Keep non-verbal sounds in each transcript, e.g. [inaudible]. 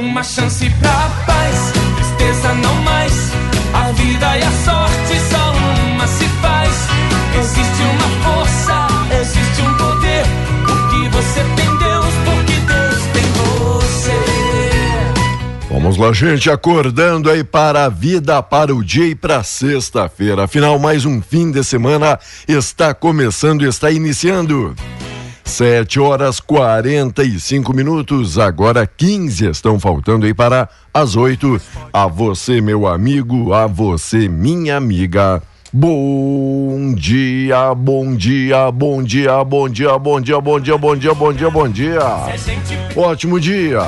Uma chance pra paz, tristeza não mais. A vida e a sorte só uma se faz. Existe uma força, existe um poder. Porque você tem Deus, porque Deus tem você. Vamos lá, gente, acordando aí para a vida, para o dia e para sexta-feira. Afinal, mais um fim de semana está começando, está iniciando. Sete horas 45 minutos, agora 15 estão faltando aí para as oito. A você, meu amigo, a você, minha amiga. Bom dia, bom dia, bom dia, bom dia, bom dia, bom dia, bom dia, bom dia, bom dia. Ótimo dia.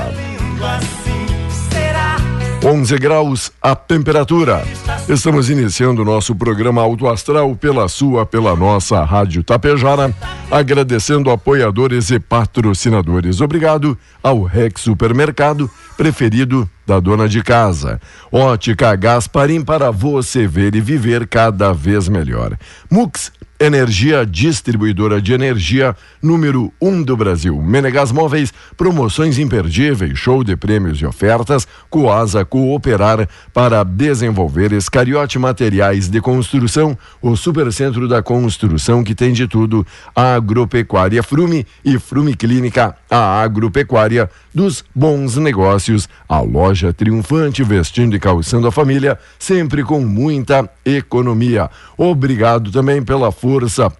11 graus a temperatura. Estamos iniciando o nosso programa Auto Astral pela sua, pela nossa Rádio Tapejara, agradecendo apoiadores e patrocinadores. Obrigado ao Rex Supermercado, preferido da dona de casa. Ótica Gasparim para você ver e viver cada vez melhor. Mux Energia Distribuidora de Energia, número 1 um do Brasil. Menegas Móveis, promoções imperdíveis, show de prêmios e ofertas. Coasa Cooperar para desenvolver Escariote Materiais de Construção, o Supercentro da Construção que tem de tudo. A Agropecuária Frume e Frume Clínica, a agropecuária dos bons negócios. A loja triunfante vestindo e calçando a família, sempre com muita economia. Obrigado também pela força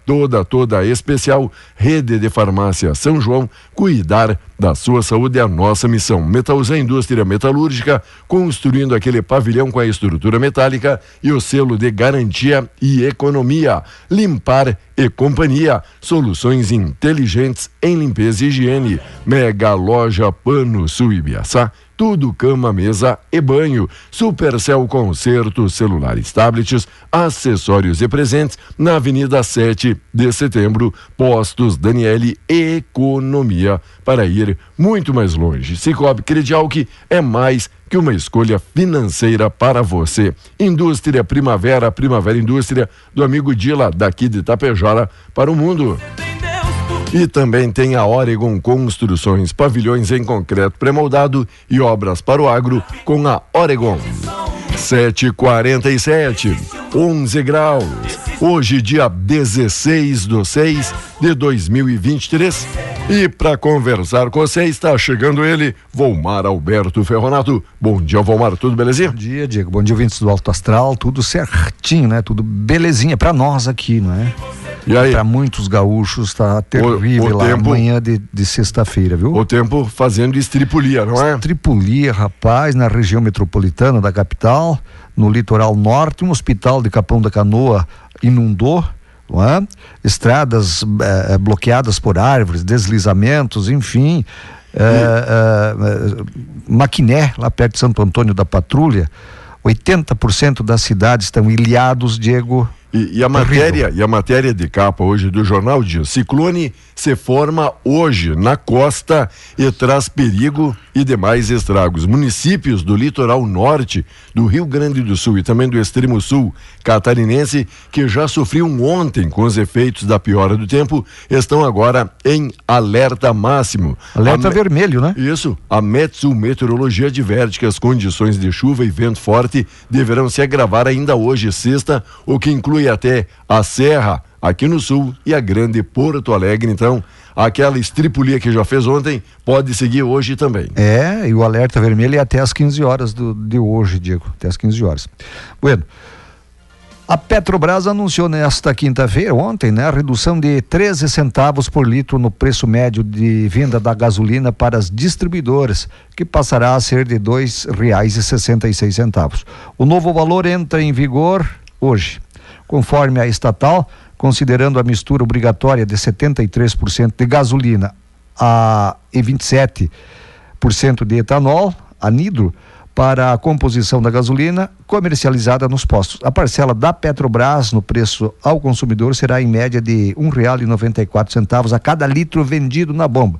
toda, toda especial. Rede de Farmácia São João, cuidar da sua saúde é a nossa missão. Metalzã Indústria Metalúrgica, construindo aquele pavilhão com a estrutura metálica e o selo de garantia e economia. Limpar e companhia, soluções inteligentes em limpeza e higiene. Mega Loja Pano Sul Ibiaçá tudo cama, mesa e banho. Supercell Concertos, celulares, tablets, acessórios e presentes na Avenida 7 de Setembro, Postos Daniele Economia para ir muito mais longe. Cicobi Credial que é mais que uma escolha financeira para você. Indústria Primavera, Primavera Indústria do amigo Dila daqui de Tapejara para o mundo. E também tem a Oregon Construções, pavilhões em concreto pré-moldado e obras para o agro com a Oregon. 747, 11 graus. Hoje, dia 16 do 6 de 2023. E para conversar com você, está chegando ele, Volmar Alberto Ferronato. Bom dia, Volmar, tudo belezinha? Bom dia, Diego. Bom dia, ouvintes do Alto Astral. Tudo certinho, né? Tudo belezinha para nós aqui, não é? E aí? Para muitos gaúchos tá terrível o lá tempo- amanhã de, de sexta-feira, viu? O tempo fazendo estripulia, não é? Tripulia, rapaz, na região metropolitana da capital, no litoral norte, um hospital de Capão da Canoa inundou, é? Estradas eh, bloqueadas por árvores, deslizamentos, enfim. Eh, Maquiné, lá perto de Santo Antônio da Patrulha, 80% das cidades estão ilhados, Diego. E, e a matéria, e a matéria de capa hoje do jornal diz: ciclone se forma hoje na costa e traz perigo e demais estragos. Municípios do litoral norte do Rio Grande do Sul e também do extremo sul catarinense que já sofriam ontem com os efeitos da piora do tempo estão agora em alerta máximo. Alerta A me- vermelho, né? isso, a Metsu Meteorologia adverte que as condições de chuva e vento forte deverão se agravar ainda hoje, sexta, o que inclui até a Serra, aqui no sul, e a Grande Porto Alegre. Então, aquela estripulia que já fez ontem pode seguir hoje também. É, e o alerta vermelho é até às 15 horas do, de hoje, Diego. Até às 15 horas. Bueno. A Petrobras anunciou nesta quinta-feira, ontem, né, a redução de 13 centavos por litro no preço médio de venda da gasolina para as distribuidoras, que passará a ser de R$ 2,66. O novo valor entra em vigor hoje. Conforme a estatal, considerando a mistura obrigatória de 73% de gasolina a, e 27% de etanol, anidro, para a composição da gasolina comercializada nos postos. A parcela da Petrobras no preço ao consumidor será em média de R$ 1,94 a cada litro vendido na bomba.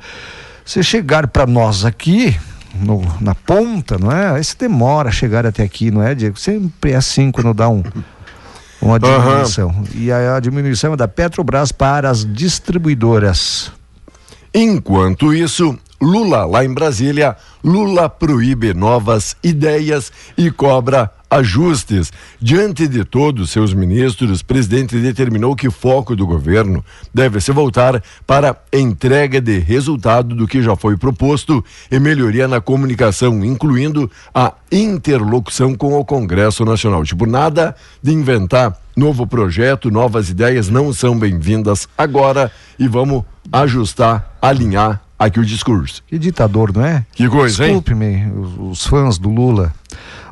Se chegar para nós aqui, no- na ponta, não é? Esse demora a chegar até aqui, não é, Diego? Sempre é assim quando dá um, uma diminuição. E a, a diminuição é da Petrobras para as distribuidoras. Enquanto isso, Lula, lá em Brasília, Lula proíbe novas ideias e cobra ajustes. Diante de todos seus ministros, o presidente determinou que o foco do governo deve se voltar para entrega de resultado do que já foi proposto e melhoria na comunicação, incluindo a interlocução com o Congresso Nacional. Tipo, nada de inventar novo projeto, novas ideias não são bem-vindas agora e vamos ajustar, alinhar aqui o discurso. Que ditador, não é? Que coisa, hein? Desculpe-me, os fãs do Lula.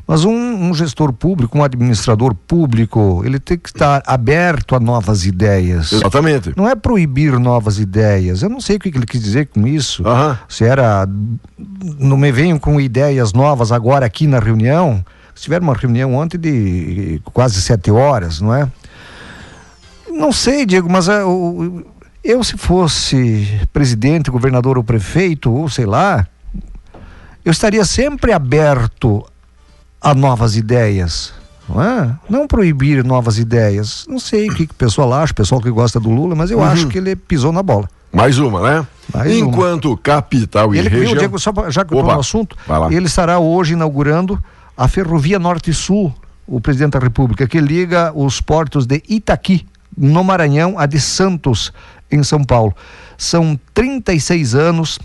Mas um, um gestor público, um administrador público, ele tem que estar aberto a novas ideias. Exatamente. Não é proibir novas ideias. Eu não sei o que ele quis dizer com isso. Aham. Se era. Não me venham com ideias novas agora aqui na reunião. Tiveram uma reunião ontem de quase sete horas, não é? Não sei, Diego, mas ah, o- eu, se fosse presidente, governador ou prefeito, ou sei lá, eu estaria sempre aberto a novas ideias. Não, é? não proibir novas ideias. Não sei o que, que o pessoal acha, o pessoal que gosta do Lula, mas eu acho que ele pisou na bola. Mais uma, né? Mais uma. Enquanto capital e Ele, região. Diego, só pra- já que eu estou no assunto, ele estará hoje inaugurando a Ferrovia Norte-Sul, o presidente da República, que liga os portos de Itaqui, no Maranhão, a de Santos, em São Paulo. São 36 anos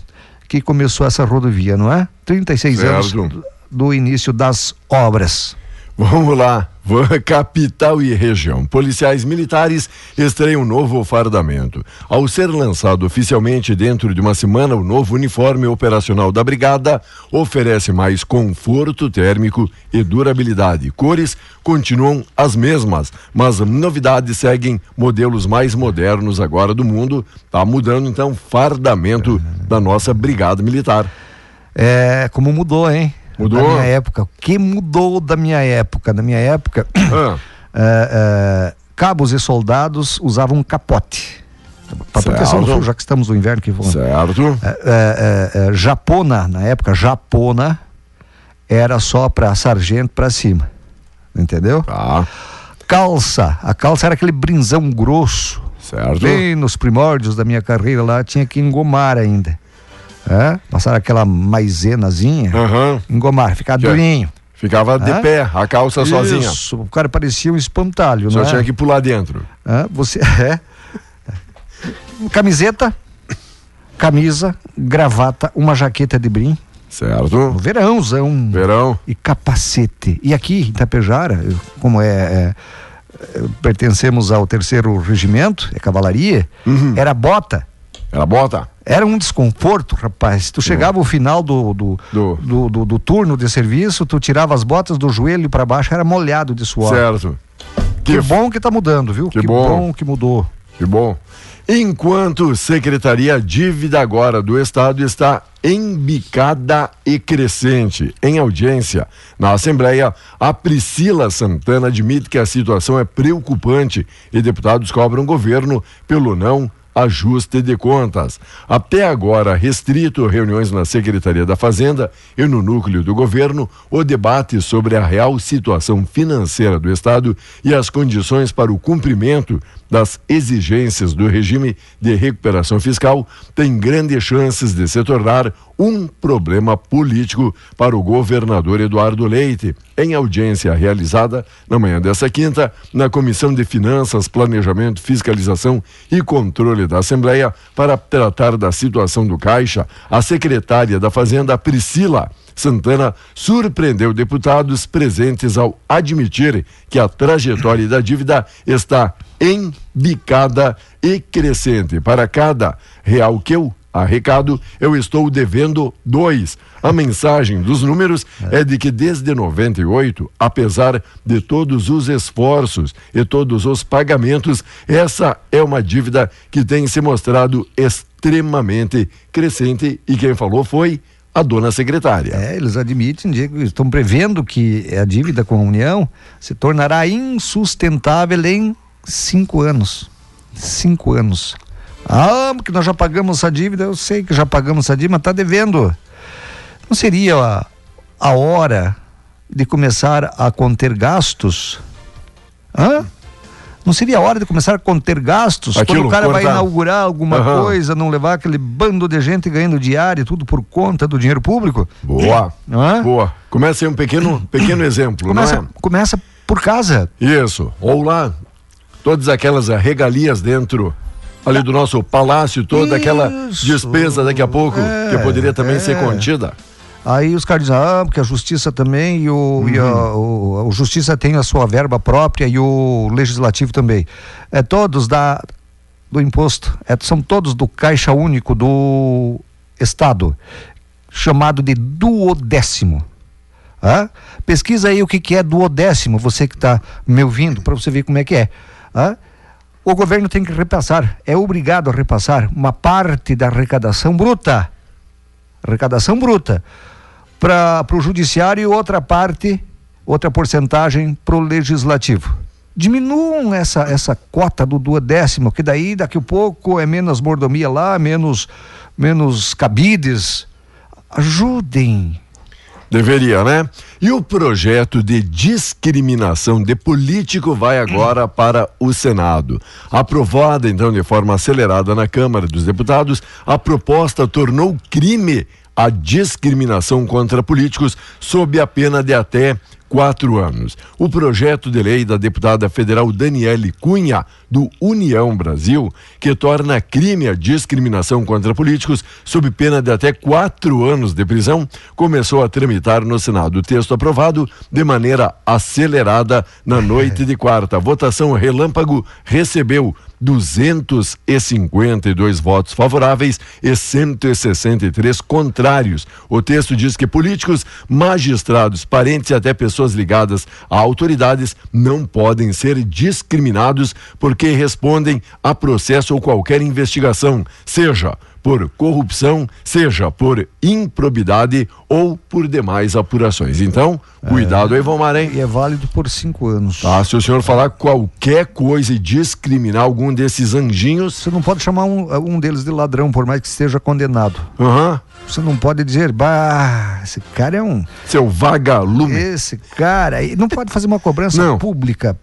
que começou essa rodovia, não é? 36 anos Certo. do, do início das obras. Vamos lá. Capital e região. Policiais militares estreiam um novo fardamento. Ao ser lançado oficialmente dentro de uma semana, o novo uniforme operacional da Brigada oferece mais conforto térmico e durabilidade. Cores continuam as mesmas, mas novidades seguem modelos mais modernos agora do mundo. Tá mudando então o fardamento da nossa Brigada Militar. É, como mudou, hein? Mudou? Da minha época. O que mudou da minha época? Da minha época, [clears throat] Ah, é, é, cabos e soldados usavam capote. Para proteção do sul, já que estamos no inverno que vamos. certo. É, japona, na época, japona era só para sargento para cima. Entendeu? Tá, Calça. A calça era aquele brinzão grosso. certo. Bem nos primórdios da minha carreira lá, tinha que engomar ainda. É? Passar aquela maizenazinha, Aham. engomar, ficar é? durinho. Ficava de Hã? pé, a calça sozinha. Isso, o cara parecia um espantalho, Só não é? tinha que pular dentro. Hã? Você [laughs] é. Camiseta, camisa, gravata, uma jaqueta de brim, Certo? no verãozão. Verão. E capacete. E aqui em Itapejara, como é, é, é, pertencemos ao terceiro regimento, é cavalaria, Uhum. era bota. Ela bota. Era um desconforto, rapaz. Tu chegava ao final do do, Do- do, do- do turno de serviço, tu tirava as botas do joelho para baixo, era molhado de suor. Certo. Que Que, bom que tá mudando, viu? Que bom. que mudou. que bom. Enquanto Secretaria Dívida agora do Estado está embicada e crescente. Em audiência na Assembleia, a Priscila Santana admite que a situação é preocupante e deputados cobram governo pelo não ajuste de contas. Até agora, restrito reuniões na Secretaria da Fazenda e no núcleo do governo, o debate sobre a real situação financeira do Estado e as condições para o cumprimento das exigências do regime de recuperação fiscal tem grandes chances de se tornar um problema político para o governador Eduardo Leite. Em audiência realizada na manhã desta quinta, na Comissão de Finanças, Planejamento, Fiscalização e Controle da Assembleia, para tratar da situação do Caixa, a secretária da Fazenda, Priscila Santana surpreendeu deputados presentes ao admitir que a trajetória da dívida está embicada e crescente. Para cada real que eu arrecado, eu estou devendo dois. A mensagem dos números é de que desde 98, apesar de todos os esforços e todos os pagamentos, essa é uma dívida que tem se mostrado extremamente crescente e quem falou foi a dona secretária. É, eles admitem, Diego, estão prevendo que a dívida com a União se tornará insustentável em cinco anos. Cinco anos. Ah, porque nós já pagamos essa dívida, eu sei que já pagamos essa dívida, mas está devendo. Não seria a, a hora de começar a conter gastos? Hã? Não seria a hora de começar a conter gastos? Aquilo, quando o cara cortar. vai inaugurar alguma Aham. coisa, não levar aquele bando de gente ganhando diário, tudo por conta do dinheiro público? Boa. Boa. Começa aí um pequeno, pequeno exemplo, Começa, não é? começa por casa. Isso. Ou lá, todas aquelas regalias dentro ali do nosso palácio, toda aquela Isso. despesa daqui a pouco, É, que poderia também é. ser contida. Aí os caras dizem, ah, porque a justiça também e o, e a, Uhum. o, o justiça tem a sua verba própria e o legislativo também. É todos da do imposto, é, são todos do caixa único do estado, chamado de duodécimo. Pesquisa aí o que, que é duodécimo, você que está me ouvindo, para você ver como é que é. O governo tem que repassar, é obrigado a repassar uma parte da arrecadação bruta arrecadação bruta para o judiciário e outra parte, outra porcentagem para o legislativo. Diminuam essa, essa cota do duodécimo, que daí daqui a pouco é menos mordomia lá, menos, menos cabides. Ajudem. Deveria, né? E o projeto de discriminação de político vai agora [clears throat] para o Senado. Aprovada então de forma acelerada na Câmara dos Deputados, a proposta tornou crime a discriminação contra políticos sob a pena de até quatro anos. O projeto de lei da deputada federal Daniele Cunha, do União Brasil, que torna crime a discriminação contra políticos sob pena de até quatro anos de prisão, começou a tramitar no Senado. O texto aprovado de maneira acelerada na noite de quarta. A votação relâmpago recebeu 252 votos favoráveis e 163 contrários. O texto diz que políticos, magistrados, parentes e até pessoas ligadas a autoridades não podem ser discriminados porque respondem a processo ou qualquer investigação, seja por corrupção, seja por improbidade ou por demais apurações. Então, cuidado aí, Vomar, hein? E é válido por cinco anos. Tá, se o senhor falar qualquer coisa e discriminar algum desses anjinhos, Você não pode chamar um, um deles de ladrão, por mais que esteja condenado. aham, Você não pode dizer, bah, esse cara é um. seu vagalume. Esse cara. aí Não pode fazer uma cobrança Não. pública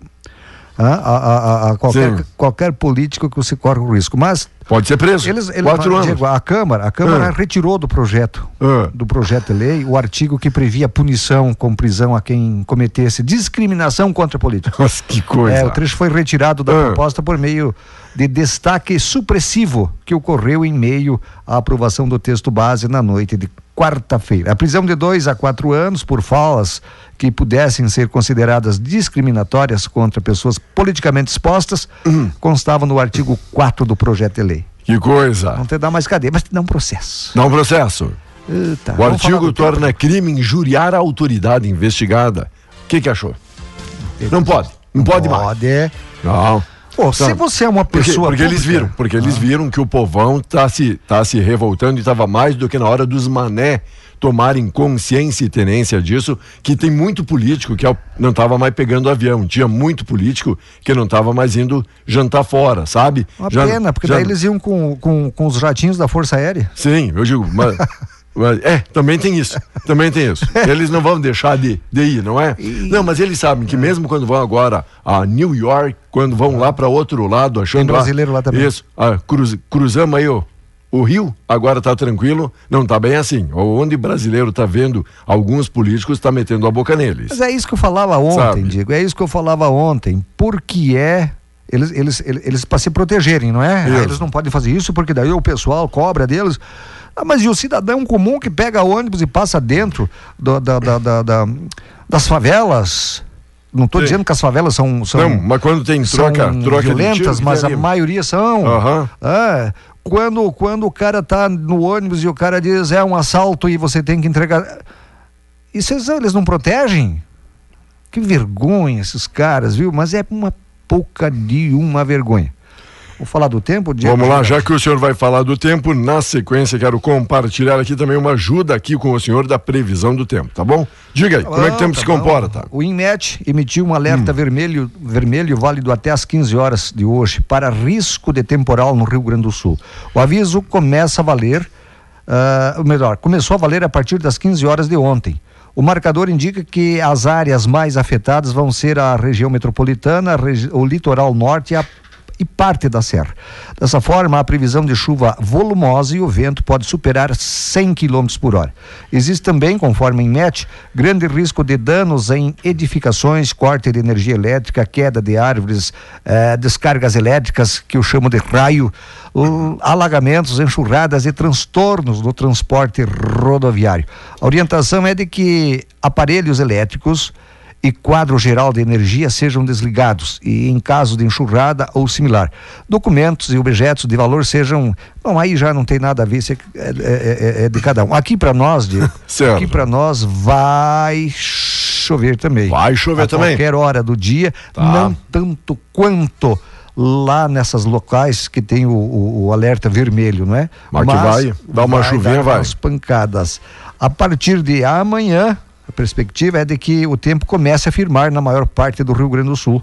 a, a- a- qualquer, Sim. qualquer político que você corre o risco. Mas Pode ser preso. eles, eles Quatro anos. Diego, a Câmara, a Câmara Ah. retirou do projeto. Ah. Do projeto de lei o artigo que previa punição com prisão a quem cometesse discriminação contra políticos. Nossa, que coisa. É, o trecho foi retirado da Ah. proposta por meio de destaque supressivo que ocorreu em meio à aprovação do texto base na noite de quarta-feira. A prisão de dois a quatro anos por falas que pudessem ser consideradas discriminatórias contra pessoas politicamente expostas Hum. constava no artigo 4 do projeto de lei. Que coisa. Não te dá mais cadeia, mas te dá um processo. Dá um processo. Eita, O vamos falar artigo torna crime injuriar a autoridade investigada. O que que achou? Não pode. Não pode mais. Pode. Não. Pô, se você é uma Porque, pessoa. porque eles pública- viram, porque eles viram que o povão tá se, tá se revoltando e estava mais do que na hora dos mané tomarem consciência e tenência disso, que tem muito político que é não estava mais pegando avião, tinha muito político que não estava mais indo jantar fora, sabe? Uma Já- pena, porque já- daí eles iam com, com, com os jatinhos da Força Aérea. Sim, eu digo, mas- [laughs] é, também tem isso, também tem isso. Eles não vão deixar de, de ir, não é? Não, mas eles sabem que mesmo quando vão agora a New York, quando vão lá para outro lado, achando Tem brasileiro lá também. Isso, ah, cruz, cruzamos aí o, o Rio, agora tá tranquilo, não tá bem assim. Onde brasileiro tá vendo alguns políticos tá metendo a boca neles. Mas é isso que eu falava ontem, Sabe? Diego. É isso que eu falava ontem. Porque é. Eles, eles, eles, eles para se protegerem, não é? Ah, Eles não podem fazer isso porque daí o pessoal cobra deles. Ah, mas e o cidadão comum que pega ônibus e passa dentro do- da, da- da- da- das favelas? Não estou dizendo que as favelas são, são, Não, mas quando tem troca, troca de violentas, tiro, mas a maioria são. É, quando, quando o cara tá no ônibus e o cara diz é um assalto e você tem que entregar. Isso eles, eles não protegem? Que vergonha esses caras, viu? Mas é uma pouca de uma vergonha. Vou falar do tempo, Diego? Vamos lá, já que o senhor vai falar do tempo, na sequência quero compartilhar aqui também uma ajuda aqui com o senhor da previsão do tempo, tá bom? Diga aí, como é que o tempo tá se comporta? O INMET emitiu um alerta vermelho, vermelho válido até às 15 horas de hoje para risco de temporal no Rio Grande do Sul. O aviso começa a valer, ah, ou melhor, começou a valer a partir das 15 horas de ontem. O marcador indica que as áreas mais afetadas vão ser a região metropolitana, o litoral norte e a e parte da serra. Dessa forma, a previsão de chuva volumosa e o vento pode superar 100 km por hora. Existe também, conforme a INMET, grande risco de danos em edificações, corte de energia elétrica, queda de árvores, eh, descargas elétricas, que eu chamo de raio, alagamentos, enxurradas e transtornos no transporte rodoviário. A orientação é de que aparelhos elétricos e quadro geral de energia sejam desligados e em caso de enxurrada ou similar. Documentos e objetos de valor sejam. Bom, aí já não tem nada a ver, isso é, é- é- é de cada um. Aqui para nós, Diego, [laughs] aqui para nós vai chover também. Vai chover a também. qualquer hora do dia, Tá. não tanto quanto lá nessas locais que tem o, o- o alerta vermelho, não é? Mas que vai, dá uma chuvinha, dar vai. umas pancadas. A partir de amanhã, a perspectiva é de que o tempo comece a firmar na maior parte do Rio Grande do Sul,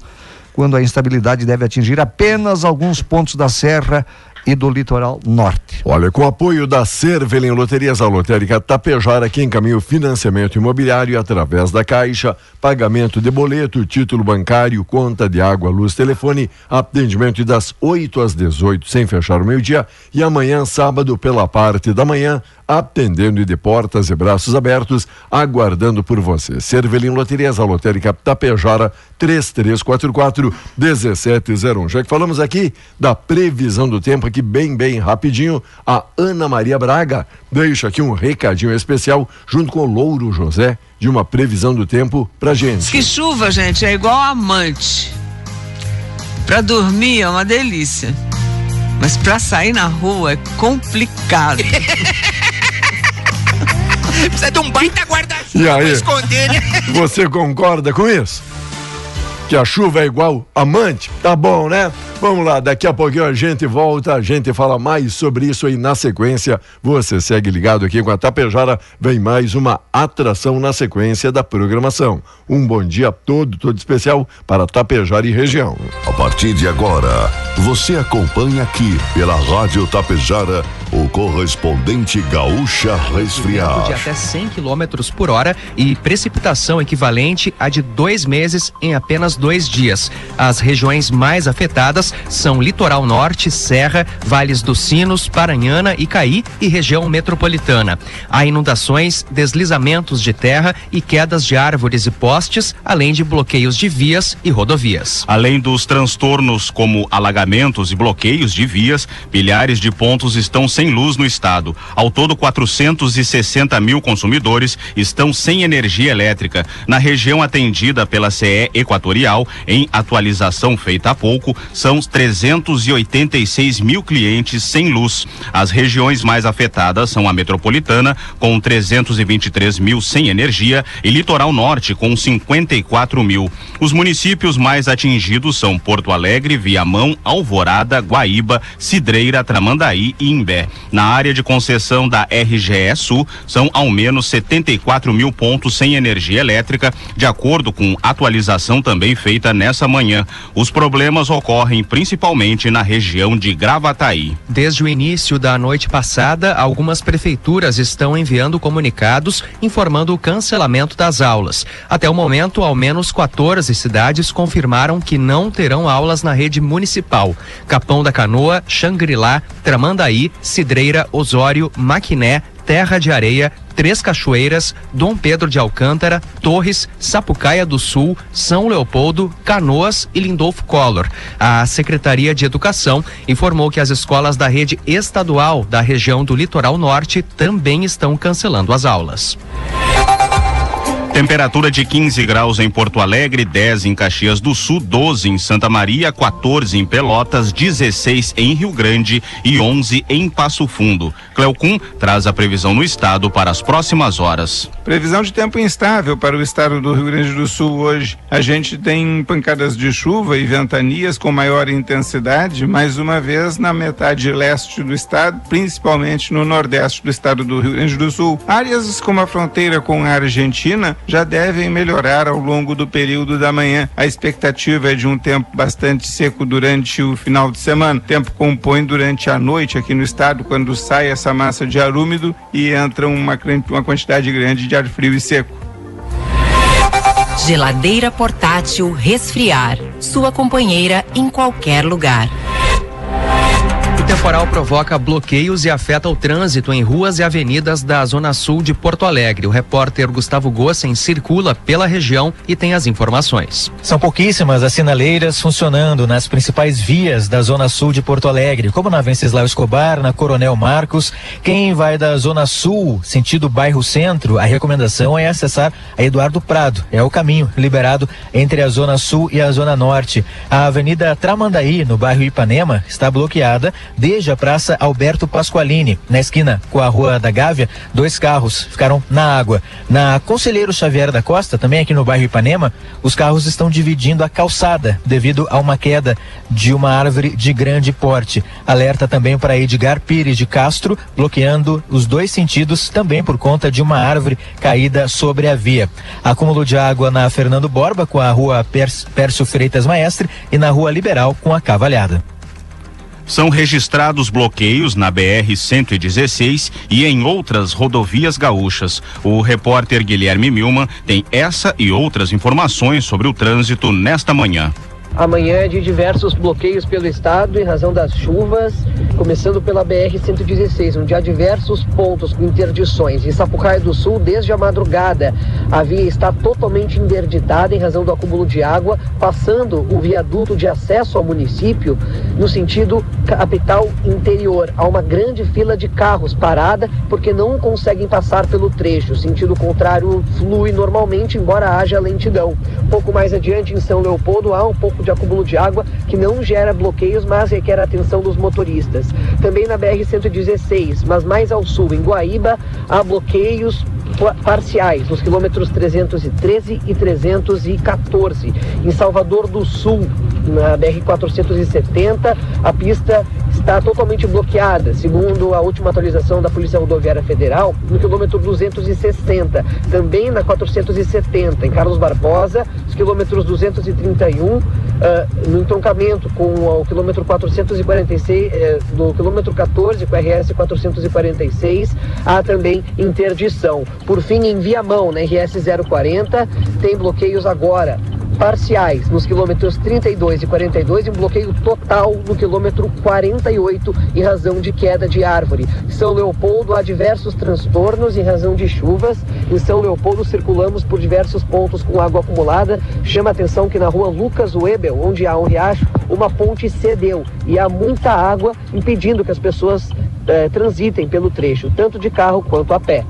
quando a instabilidade deve atingir apenas alguns pontos da serra e do litoral norte. Olha, com o apoio da Cervelim Loterias, a lotérica Tapejara, que encaminha o financiamento imobiliário através da Caixa, pagamento de boleto, título bancário, conta de água, luz, telefone, atendimento das 8 às 18, sem fechar o meio-dia, e amanhã, sábado, pela parte da manhã, atendendo e de portas e braços abertos, aguardando por você. Cervelim Loterias, a lotérica Tapejara, 3344 1701. Já que falamos aqui da previsão do tempo, aqui bem, bem rapidinho, a Ana Maria Braga deixa aqui um recadinho especial junto com o Louro José de uma previsão do tempo pra gente. Que chuva, gente, é igual amante. Pra dormir é uma delícia. Mas pra sair na rua é complicado. [laughs] Precisa de um baita guarda-chuva E pra esconder, né? Você concorda com isso? Que a chuva é igual amante? Tá bom, né? Vamos lá, daqui a pouquinho a gente volta, a gente fala mais sobre isso aí na sequência. Você segue ligado aqui com a Tapejara, vem mais uma atração na sequência da programação. Um bom dia todo, todo especial para Tapejara e região. A partir de agora, você acompanha aqui pela Rádio Tapejara o correspondente Gaúcha Resfriar. de até 100 km por hora e precipitação equivalente a de dois meses em apenas dois dias. As regiões mais afetadas são Litoral Norte, Serra, Vales dos Sinos, Paranhana, Icaí e região metropolitana. Há inundações, deslizamentos de terra e quedas de árvores e postes, além de bloqueios de vias e rodovias. Além dos transtornos como alagamentos e bloqueios de vias, milhares de pontos estão sem sem luz no estado. Ao todo, 460 mil consumidores estão sem energia elétrica. Na região atendida pela CE Equatorial, em atualização feita há pouco, são 386 mil clientes sem luz. As regiões mais afetadas são a metropolitana, com 323 mil sem energia, e Litoral Norte, com 54 mil. Os municípios mais atingidos são Porto Alegre, Viamão, Alvorada, Guaíba, Cidreira, Tramandaí e Imbé. Na área de concessão da RGE Sul, são ao menos 74 mil pontos sem energia elétrica, de acordo com atualização também feita nessa manhã. Os problemas ocorrem principalmente na região de Gravataí. Desde o início da noite passada, algumas prefeituras estão enviando comunicados informando o cancelamento das aulas. Até o momento, ao menos 14 cidades confirmaram que não terão aulas na rede municipal. Capão da Canoa, Xangri-Lá, Tramandaí, Cidreira, Osório, Maquiné, Terra de Areia, Três Cachoeiras, Dom Pedro de Alcântara, Torres, Sapucaia do Sul, São Leopoldo, Canoas e Lindolfo Collor. A Secretaria de Educação informou que as escolas da rede estadual da região do Litoral Norte também estão cancelando as aulas. Temperatura de 15 graus em Porto Alegre, 10 em Caxias do Sul, 12 em Santa Maria, 14 em Pelotas, 16 em Rio Grande e 11 em Passo Fundo. Cleocum traz a previsão no estado para as próximas horas. Previsão de tempo instável para o estado do Rio Grande do Sul hoje. A gente tem pancadas de chuva e ventanias com maior intensidade, mais uma vez na metade leste do estado, principalmente no nordeste do estado do Rio Grande do Sul. Áreas como a fronteira com a Argentina já devem melhorar ao longo do período da manhã. A expectativa é de um tempo bastante seco durante o final de semana. O tempo compõe durante a noite aqui no estado, quando sai essa massa de ar úmido e entra uma, uma quantidade grande de ar frio e seco. Geladeira portátil Resfriar. Sua companheira em qualquer lugar. Temporal provoca bloqueios e afeta o trânsito em ruas e avenidas da Zona Sul de Porto Alegre. O repórter Gustavo Gossen circula pela região e tem as informações. São pouquíssimas as sinaleiras funcionando nas principais vias da Zona Sul de Porto Alegre, como na Venceslau Escobar, na Coronel Marcos. Quem vai da Zona Sul, sentido bairro Centro, a recomendação é acessar a Eduardo Prado. É o caminho liberado entre a Zona Sul e a Zona Norte. A Avenida Tramandaí, no bairro Ipanema, está bloqueada desde a Praça Alberto Pasqualini, na esquina com a Rua da Gávea, dois carros ficaram na água. Na Conselheiro Xavier da Costa, também aqui no bairro Ipanema, os carros estão dividindo a calçada devido a uma queda de uma árvore de grande porte. Alerta também para Edgar Pires de Castro, bloqueando os dois sentidos também por conta de uma árvore caída sobre a via. Acúmulo de água na Fernando Borba com a Rua Pércio Freitas Maestre e na Rua Liberal com a Cavalhada. São registrados bloqueios na BR-116 e em outras rodovias gaúchas. O repórter Guilherme Milman tem essa e outras informações sobre o trânsito nesta manhã. Amanhã é de diversos bloqueios pelo estado em razão das chuvas, começando pela BR-116, onde há diversos pontos com interdições. Em Sapucaia do Sul, desde a madrugada, a via está totalmente interditada em razão do acúmulo de água, passando o viaduto de acesso ao município no sentido capital interior. Há uma grande fila de carros parada porque não conseguem passar pelo trecho. O sentido contrário flui normalmente, embora haja lentidão. Pouco mais adiante, em São Leopoldo, há um pouco de acúmulo de água que não gera bloqueios, mas requer a atenção dos motoristas. Também na BR-116, mas mais ao sul, em Guaíba, há bloqueios parciais nos quilômetros 313 e 314. Em Salvador do Sul, na BR-470, a pista está totalmente bloqueada, segundo a última atualização da Polícia Rodoviária Federal, no quilômetro 260. Também na 470, em Carlos Barbosa, os quilômetros 231, uh, no entroncamento com o quilômetro 446, uh, do quilômetro 14 com o RS 446, há também interdição. Por fim, em Viamão, na RS 040, tem bloqueios agora parciais nos quilômetros 32 e 42 e um bloqueio total no quilômetro 48 em razão de queda de árvore. São Leopoldo há diversos transtornos em razão de chuvas. Em São Leopoldo circulamos por diversos pontos com água acumulada. Chama atenção que na rua Lucas Webel, onde há um riacho, uma ponte cedeu e há muita água impedindo que as pessoas eh, transitem pelo trecho, tanto de carro quanto a pé.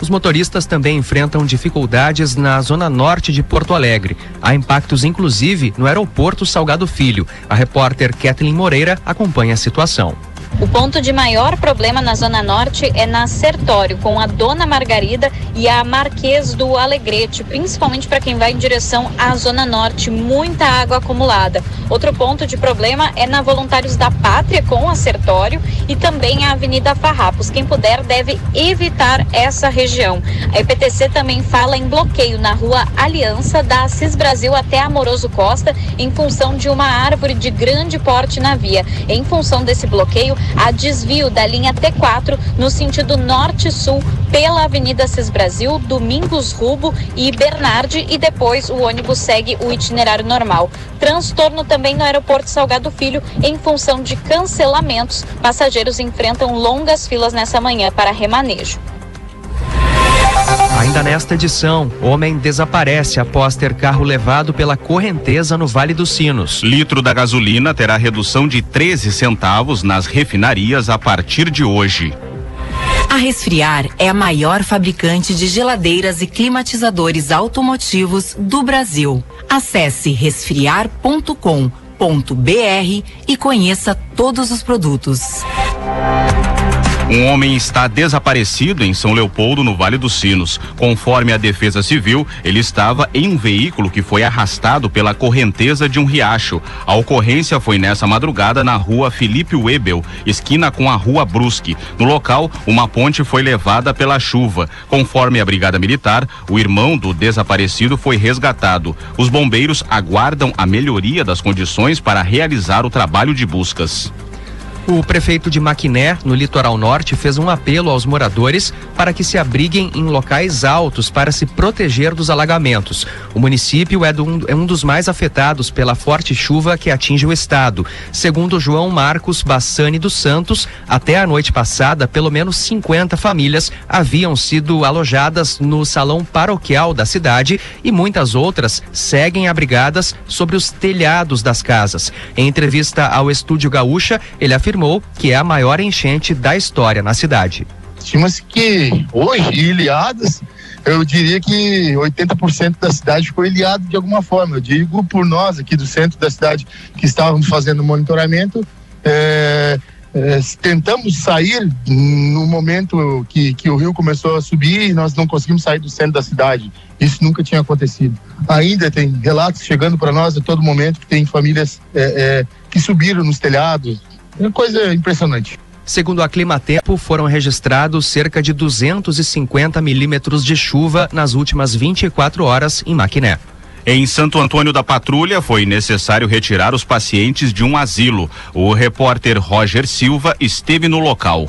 Os motoristas também enfrentam dificuldades na zona norte de Porto Alegre. Há impactos, inclusive, no aeroporto Salgado Filho. A repórter Kathleen Moreira acompanha a situação. O ponto de maior problema na Zona Norte é na Sertório, com a Dona Margarida e a Marquês do Alegrete, principalmente para quem vai em direção à Zona Norte, muita água acumulada. Outro ponto de problema é na Voluntários da Pátria, com a Sertório, e também a Avenida Farrapos. Quem puder deve evitar essa região. A EPTC também fala em bloqueio na rua Aliança, da Assis Brasil até Amoroso Costa, em função de uma árvore de grande porte na via. Em função desse bloqueio, a desvio da linha T4 no sentido norte-sul pela Avenida Cis Brasil, Domingos Rubo e Bernardi e depois o ônibus segue o itinerário normal. Transtorno também no aeroporto Salgado Filho em função de cancelamentos. Passageiros enfrentam longas filas nessa manhã para remanejo. Ainda nesta edição, homem desaparece após ter carro levado pela correnteza no Vale dos Sinos. Litro da gasolina terá redução de 13 centavos nas refinarias a partir de hoje. A Resfriar é a maior fabricante de geladeiras e climatizadores automotivos do Brasil. Acesse resfriar.com.br e conheça todos os produtos. Um homem está desaparecido em São Leopoldo, no Vale dos Sinos. Conforme a Defesa Civil, ele estava em um veículo que foi arrastado pela correnteza de um riacho. A ocorrência foi nessa madrugada na rua Felipe Webel, esquina com a rua Brusque. No local, uma ponte foi levada pela chuva. Conforme a Brigada Militar, o irmão do desaparecido foi resgatado. Os bombeiros aguardam a melhoria das condições para realizar o trabalho de buscas. O prefeito de Maquiné, no litoral norte, fez um apelo aos moradores para que se abriguem em locais altos para se proteger dos alagamentos. O município é, do, é um dos mais afetados pela forte chuva que atinge o estado. Segundo João Marcos Bassani dos Santos, até a noite passada, pelo menos 50 famílias haviam sido alojadas no salão paroquial da cidade e muitas outras seguem abrigadas sobre os telhados das casas. Em entrevista ao Estúdio Gaúcha, ele afirmou que é a maior enchente da história na cidade. Estima-se que hoje, ilhadas, eu diria que 80% da cidade ficou ilhada de alguma forma. Eu digo por nós aqui do centro da cidade que estávamos fazendo monitoramento, é, é, tentamos sair no momento que, que o rio começou a subir e nós não conseguimos sair do centro da cidade. Isso nunca tinha acontecido. Ainda tem relatos chegando para nós a todo momento que tem famílias é, que subiram nos telhados, é uma coisa impressionante. Segundo a Climatempo, foram registrados cerca de 250 milímetros de chuva nas últimas 24 horas em Maquiné. Em Santo Antônio da Patrulha, foi necessário retirar os pacientes de um asilo. O repórter Roger Silva esteve no local.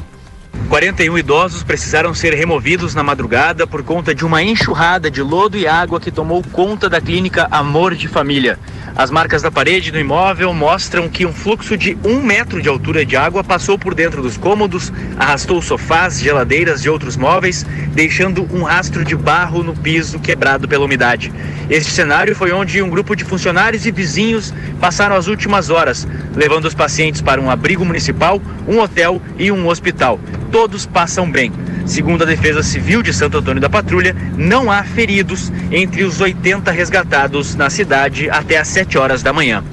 41 idosos precisaram ser removidos na madrugada por conta de uma enxurrada de lodo e água que tomou conta da clínica Amor de Família. As marcas da parede do imóvel mostram que um fluxo de um metro de altura de água passou por dentro dos cômodos, arrastou sofás, geladeiras e outros móveis, deixando um rastro de barro no piso quebrado pela umidade. Este cenário foi onde um grupo de funcionários e vizinhos passaram as últimas horas, levando os pacientes para um abrigo municipal, um hotel e um hospital. Todos passam bem. Segundo a Defesa Civil de Santo Antônio da Patrulha, não há feridos entre os 80 resgatados na cidade até às 7 horas da manhã.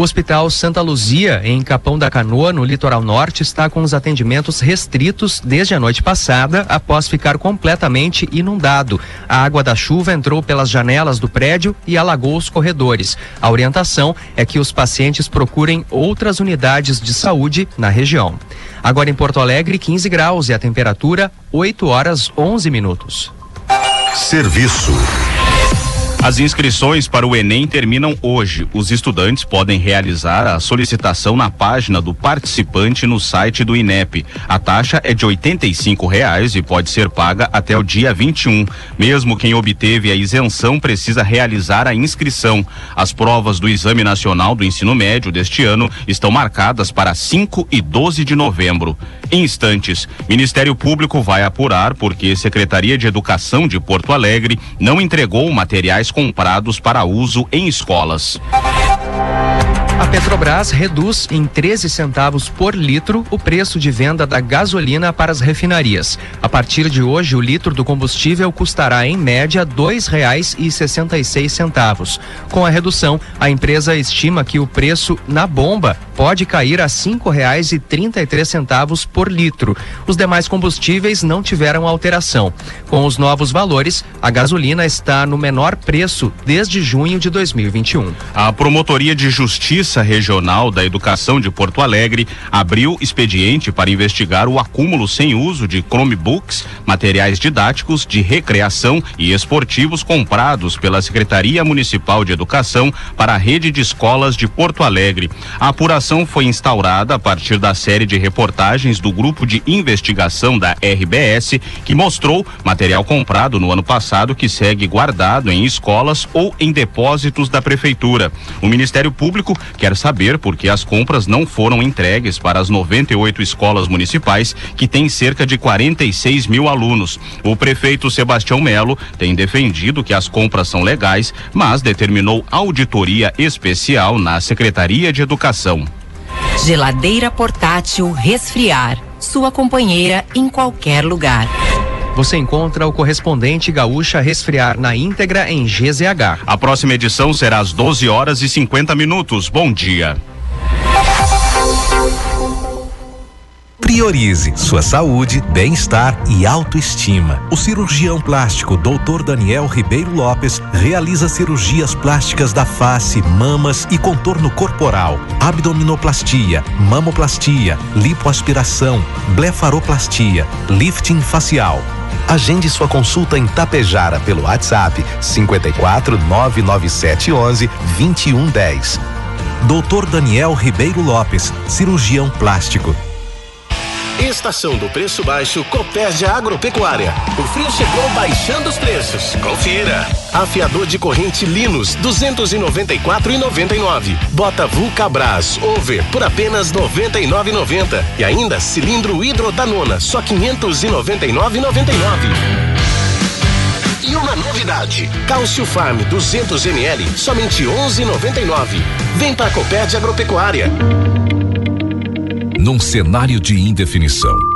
O Hospital Santa Luzia, em Capão da Canoa, no litoral norte, está com os atendimentos restritos desde a noite passada, após ficar completamente inundado. A água da chuva entrou pelas janelas do prédio e alagou os corredores. A orientação é que os pacientes procurem outras unidades de saúde na região. Agora em Porto Alegre, 15 graus e a temperatura 8 horas 11 minutos. Serviço. As inscrições para o Enem terminam hoje. Os estudantes podem realizar a solicitação na página do participante no site do INEP. A taxa é de 85 reais e pode ser paga até o dia 21. Mesmo quem obteve a isenção precisa realizar a inscrição. As provas do Exame Nacional do Ensino Médio deste ano estão marcadas para 5 e 12 de novembro. Em instantes, Ministério Público vai apurar porque Secretaria de Educação de Porto Alegre não entregou materiais comprados para uso em escolas. A Petrobras reduz em 13 centavos por litro o preço de venda da gasolina para as refinarias. A partir de hoje, o litro do combustível custará em média R$ 2,66. Com a redução, a empresa estima que o preço na bomba pode cair a R$ 5,33 por litro. Os demais combustíveis não tiveram alteração. Com os novos valores, a gasolina está no menor preço desde junho de 2021. A Promotoria de Justiça Regional da Educação de Porto Alegre abriu expediente para investigar o acúmulo sem uso de Chromebooks, materiais didáticos de recreação e esportivos comprados pela Secretaria Municipal de Educação para a rede de escolas de Porto Alegre. A apuração foi instaurada a partir da série de reportagens do grupo de investigação da RBS que mostrou material comprado no ano passado que segue guardado em escolas ou em depósitos da prefeitura. O Ministério Público quer saber por que as compras não foram entregues para as 98 escolas municipais que têm cerca de 46 mil alunos. O prefeito Sebastião Melo tem defendido que as compras são legais, mas determinou auditoria especial na Secretaria de Educação. Geladeira portátil resfriar. Sua companheira em qualquer lugar. Você encontra o correspondente Gaúcha Resfriar na íntegra em GZH. A próxima edição será às 12 horas e 50 minutos. Bom dia. Priorize sua saúde, bem-estar e autoestima. O cirurgião plástico Dr. Daniel Ribeiro Lopes realiza cirurgias plásticas da face, mamas e contorno corporal, abdominoplastia, mamoplastia, lipoaspiração, blefaroplastia, lifting facial. Agende sua consulta em Tapejara pelo WhatsApp 54 997 11 2110. Dr. Daniel Ribeiro Lopes, cirurgião plástico. Estação do Preço Baixo Copérdia Agropecuária. O frio chegou baixando os preços. Confira. Afiador de corrente Linus 294,99. Bota Vulcabras Over por apenas 99,90 e ainda cilindro hidrodanona só 599,99. E uma novidade: Cálcio Farm 200 ml, somente 11,99. Vem pra Copérdia Agropecuária. Num cenário de indefinição,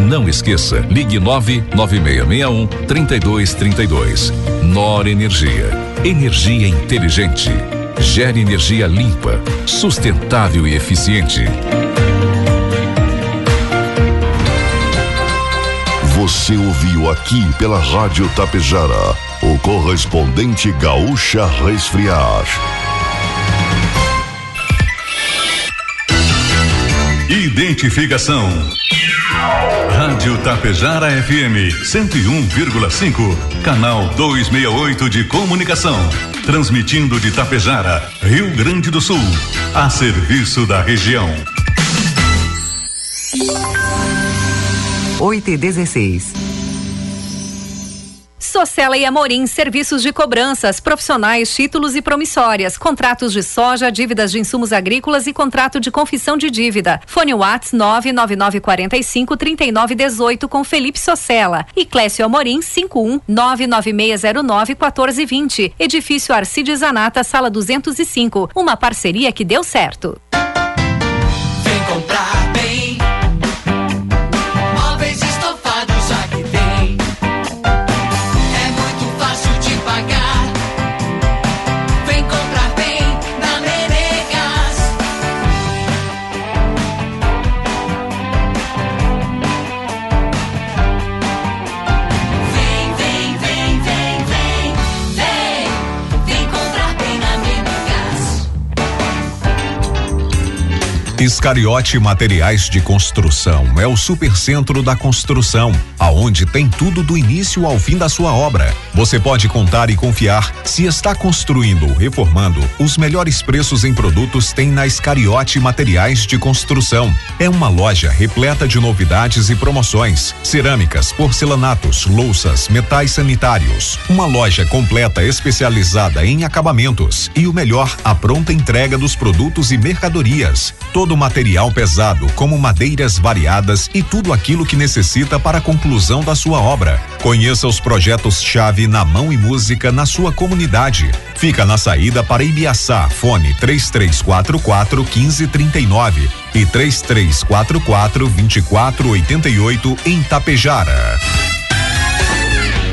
não esqueça, ligue 99661 3232. Nor Energia. Energia inteligente. Gere energia limpa, sustentável e eficiente. Você ouviu aqui pela Rádio Tapejara o correspondente Gaúcha Resfriar. Identificação. Rádio Tapejara FM 101,5, canal 268 de comunicação. Transmitindo de Tapejara, Rio Grande do Sul, a serviço da região. 8 e 16. Socela e Amorim, serviços de cobranças, profissionais, títulos e promissórias, contratos de soja, dívidas de insumos agrícolas e contrato de confissão de dívida. Fone Whats 99945 3918 com Felipe Socela e Clécio Amorim 51 99609 1420. Edifício Arcides Zanata, sala 205. Uma parceria que deu certo. Vem comprar Iscariote Materiais de Construção é o supercentro da construção, aonde tem tudo do início ao fim da sua obra. Você pode contar e confiar se está construindo ou reformando. Os melhores preços em produtos tem na Iscariote Materiais de Construção. É uma loja repleta de novidades e promoções: cerâmicas, porcelanatos, louças, metais sanitários. Uma loja completa especializada em acabamentos e o melhor, a pronta entrega dos produtos e mercadorias. Todo o material pesado, como madeiras variadas e tudo aquilo que necessita para a conclusão da sua obra. Conheça os projetos-chave na mão e música na sua comunidade. Fica na saída para Ibiaçá, fone 3344 1539 e 3344 2488 em Tapejara.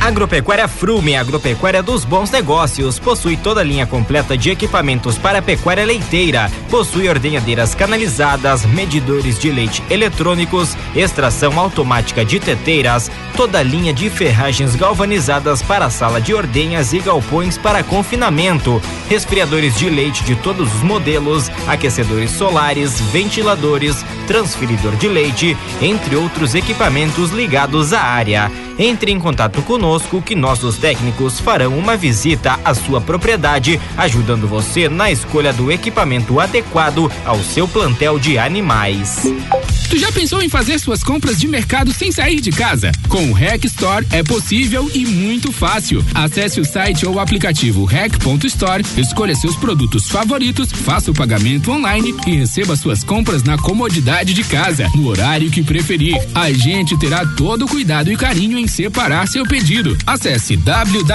Agropecuária Frume, agropecuária dos bons negócios. Possui toda a linha completa de equipamentos para pecuária leiteira. Possui ordenhadeiras canalizadas, medidores de leite eletrônicos, extração automática de teteiras, toda a linha de ferragens galvanizadas para sala de ordenhas e galpões para confinamento, resfriadores de leite de todos os modelos, aquecedores solares, ventiladores, transferidor de leite, entre outros equipamentos ligados à área. Entre em contato conosco que nossos técnicos farão uma visita à sua propriedade, ajudando você na escolha do equipamento adequado ao seu plantel de animais. Tu já pensou em fazer suas compras de mercado sem sair de casa? Com o Rec Store é possível e muito fácil. Acesse o site ou o aplicativo rec.store, escolha seus produtos favoritos, faça o pagamento online e receba suas compras na comodidade de casa, no horário que preferir. A gente terá todo o cuidado e carinho em separar seu pedido. Acesse www.rec.store.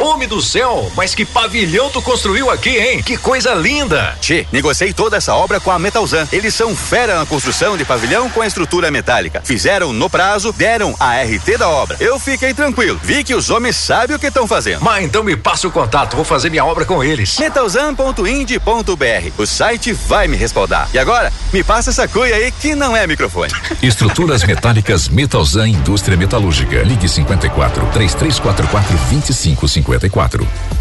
Homem do céu, mas que pavilhão tu construiu aqui, hein? Que coisa linda! Tchê, negociei toda essa obra com a Metalzan. Eles são fera na construção de pavilhão com a estrutura metálica. Fizeram no prazo, deram a RT da obra. Eu fiquei tranquilo. Vi que os homens sabem o que estão fazendo. Mas então me passa o contato, vou fazer minha obra com eles. Metalzan.ind.br. O site vai me respaldar. E agora, me passa essa cuia aí que não é microfone. [laughs] Estruturas metálicas Metalzan Indústria Metalúrgica. Ligue 54 3344 2554.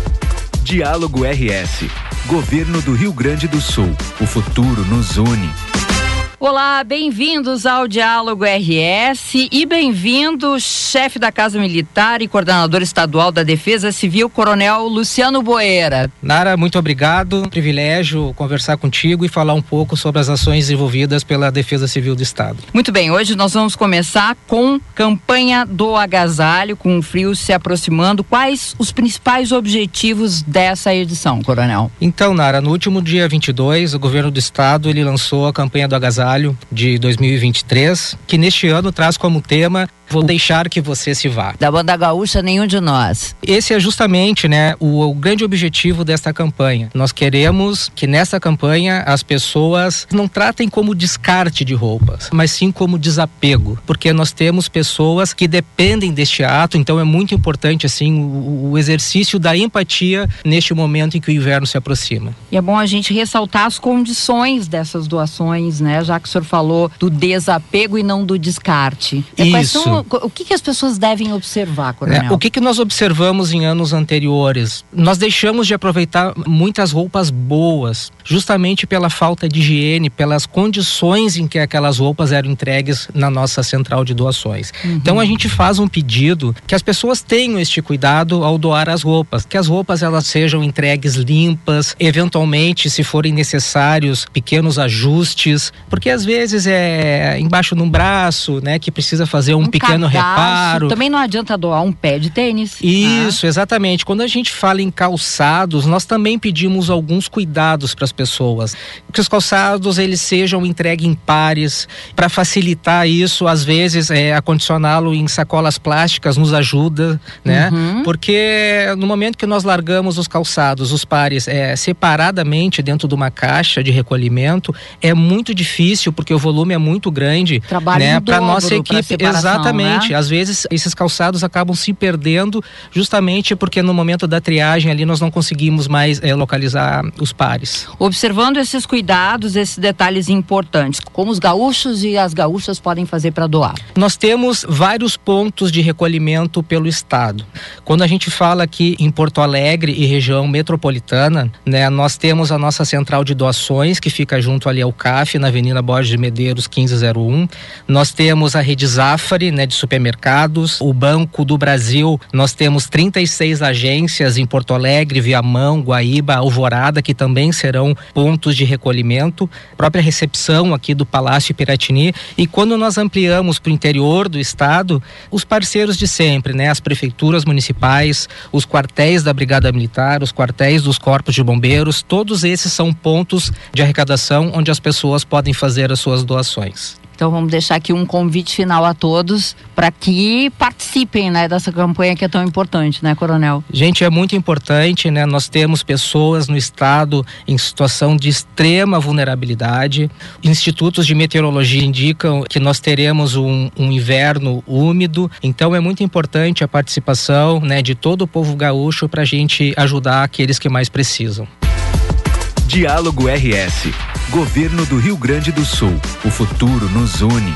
Diálogo RS. Governo do Rio Grande do Sul. O futuro nos une. Olá, bem-vindos ao Diálogo RS e bem-vindo chefe da Casa Militar e coordenador estadual da Defesa Civil, Coronel Luciano Boeira. Nara, muito obrigado. Privilégio conversar contigo e falar um pouco sobre as ações envolvidas pela Defesa Civil do Estado. Muito bem, hoje nós vamos começar com campanha do agasalho, com o frio se aproximando. Quais os principais objetivos dessa edição, Coronel? Então, Nara, no último dia 22, o governo do estado ele lançou a campanha do agasalho de 2023, que neste ano traz como tema Vou deixar que você se vá. Da banda gaúcha, nenhum de nós. Esse é justamente, né, o, o, grande objetivo desta campanha. Nós queremos que nessa campanha as pessoas não tratem como descarte de roupas, mas sim como desapego, porque nós temos pessoas que dependem deste ato, então é muito importante assim o, o exercício da empatia neste momento em que o inverno se aproxima. E é bom a gente ressaltar as condições dessas doações, né, já que o senhor falou do desapego e não do descarte. Isso o que, que as pessoas devem observar, Coronel? É, o que, que nós observamos em anos anteriores? Nós deixamos de aproveitar muitas roupas boas, justamente pela falta de higiene, pelas condições em que aquelas roupas eram entregues na nossa central de doações. Uhum. Então a gente faz um pedido que as pessoas tenham este cuidado ao doar as roupas, que as roupas elas sejam entregues limpas, eventualmente, se forem necessários, pequenos ajustes, porque às vezes é embaixo num braço, né, que precisa fazer um, um pequeno pequeno reparo. Também não adianta doar um pé de tênis. Isso, ah. exatamente. Quando a gente fala em calçados, nós também pedimos alguns cuidados para as pessoas. Que os calçados eles sejam entregues em pares. Para facilitar isso, às vezes, é, acondicioná-lo em sacolas plásticas nos ajuda, né? Uhum. Porque no momento que nós largamos os calçados, os pares, é, separadamente dentro de uma caixa de recolhimento, é muito difícil, porque o volume é muito grande. Trabalho né? Para nossa equipe. Exatamente Exatamente. né? Às vezes esses calçados acabam se perdendo justamente porque no momento da triagem ali nós não conseguimos mais eh, localizar os pares. Observando esses cuidados, esses detalhes importantes, como os gaúchos e as gaúchas podem fazer para doar. Nós temos vários pontos de recolhimento pelo estado. Quando a gente fala aqui em Porto Alegre e região metropolitana, né, nós temos a nossa central de doações que fica junto ali ao CAF, na Avenida Borges de Medeiros 1501. Nós temos a rede Zafari, né, de supermercados, o Banco do Brasil. Nós temos 36 agências em Porto Alegre, Viamão, Guaíba, Alvorada, que também serão pontos de recolhimento. Própria recepção aqui do Palácio Piratini. E quando nós ampliamos para o interior do estado, os parceiros de sempre, né, as prefeituras municipais, os quartéis da Brigada Militar, os quartéis dos corpos de bombeiros, todos esses são pontos de arrecadação onde as pessoas podem fazer as suas doações. Então vamos deixar aqui um convite final a todos para que participem, né, dessa campanha que é tão importante, né, Coronel? Gente, é muito importante, né? Nós temos pessoas no estado em situação de extrema vulnerabilidade. Institutos de meteorologia indicam que nós teremos um, um inverno úmido. Então é muito importante a participação, né, de todo o povo gaúcho para a gente ajudar aqueles que mais precisam. Diálogo RS. Governo do Rio Grande do Sul. O futuro nos une.